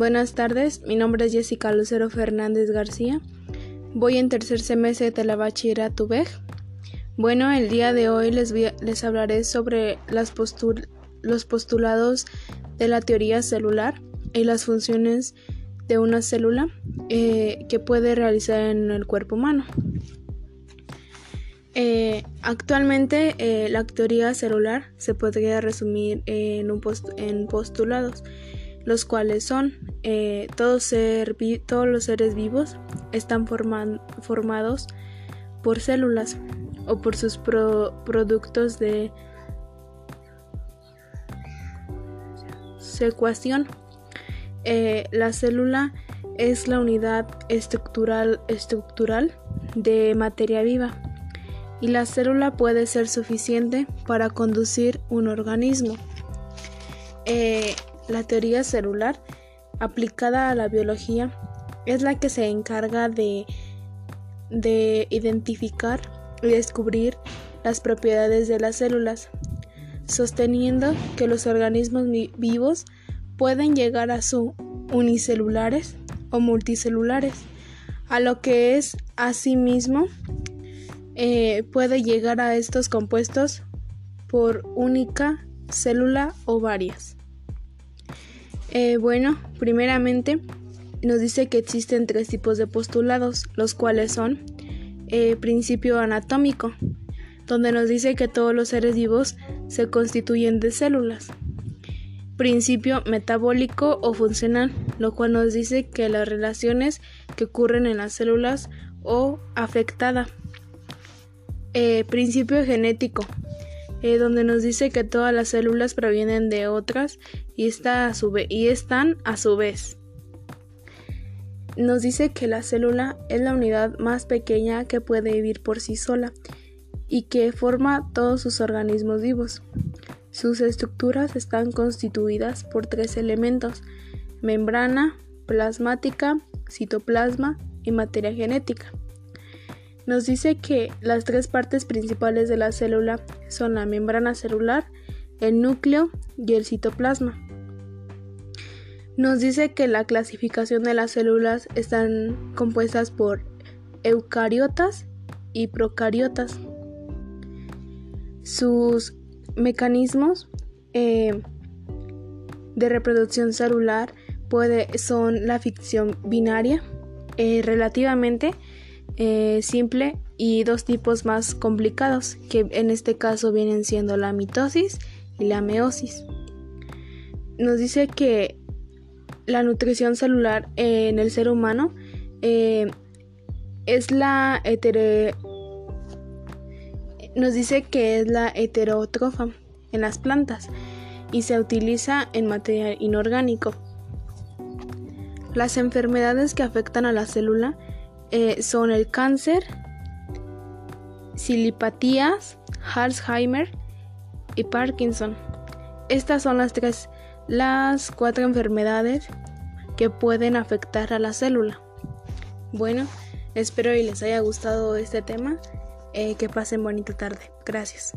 Buenas tardes, mi nombre es Jessica Lucero Fernández García. Voy en tercer semestre de la bachillerato. Bueno, el día de hoy les, les hablaré sobre los postulados de la teoría celular y las funciones de una célula eh, que puede realizar en el cuerpo humano. Eh, actualmente eh, la teoría celular se podría resumir en postulados los cuales son eh, todos, todos, los seres vivos están formados por células o por sus productos de secuación. Eh, la célula es la unidad estructural, estructural de materia viva y la célula puede ser suficiente para conducir un organismo. Eh, la teoría celular aplicada a la biología es la que se encarga de, de identificar y descubrir las propiedades de las células, sosteniendo que los organismos vivos pueden llegar a su unicelulares o multicelulares, a lo que es asimismo eh, puede llegar a estos compuestos por única célula o varias. Eh, bueno, primeramente nos dice que existen tres tipos de postulados, los cuales son eh, principio anatómico, donde nos dice que todos los seres vivos se constituyen de células. Principio metabólico o funcional, lo cual nos dice que las relaciones que ocurren en las células o afectada. Eh, principio genético, eh, donde nos dice que todas las células provienen de otras y, y están a su vez. Nos dice que la célula es la unidad más pequeña que puede vivir por sí sola y que forma todos sus organismos vivos. Sus estructuras están constituidas por tres elementos, membrana, plasmática, citoplasma y materia genética nos dice que las tres partes principales de la célula son la membrana celular, el núcleo y el citoplasma. Nos dice que la clasificación de las células están compuestas por eucariotas y procariotas. Sus mecanismos eh, de reproducción celular puede, son la ficción binaria eh, relativamente eh, simple y dos tipos más complicados, que en este caso vienen siendo la mitosis y la meosis. Nos dice que la nutrición celular en el ser humano eh, es la nos dice que es la heterotrofa en las plantas y se utiliza en material inorgánico. Las enfermedades que afectan a la célula eh, son el cáncer, silipatías, Alzheimer y Parkinson. Estas son las tres, las cuatro enfermedades que pueden afectar a la célula. Bueno, espero y les haya gustado este tema. Eh, que pasen bonita tarde. Gracias.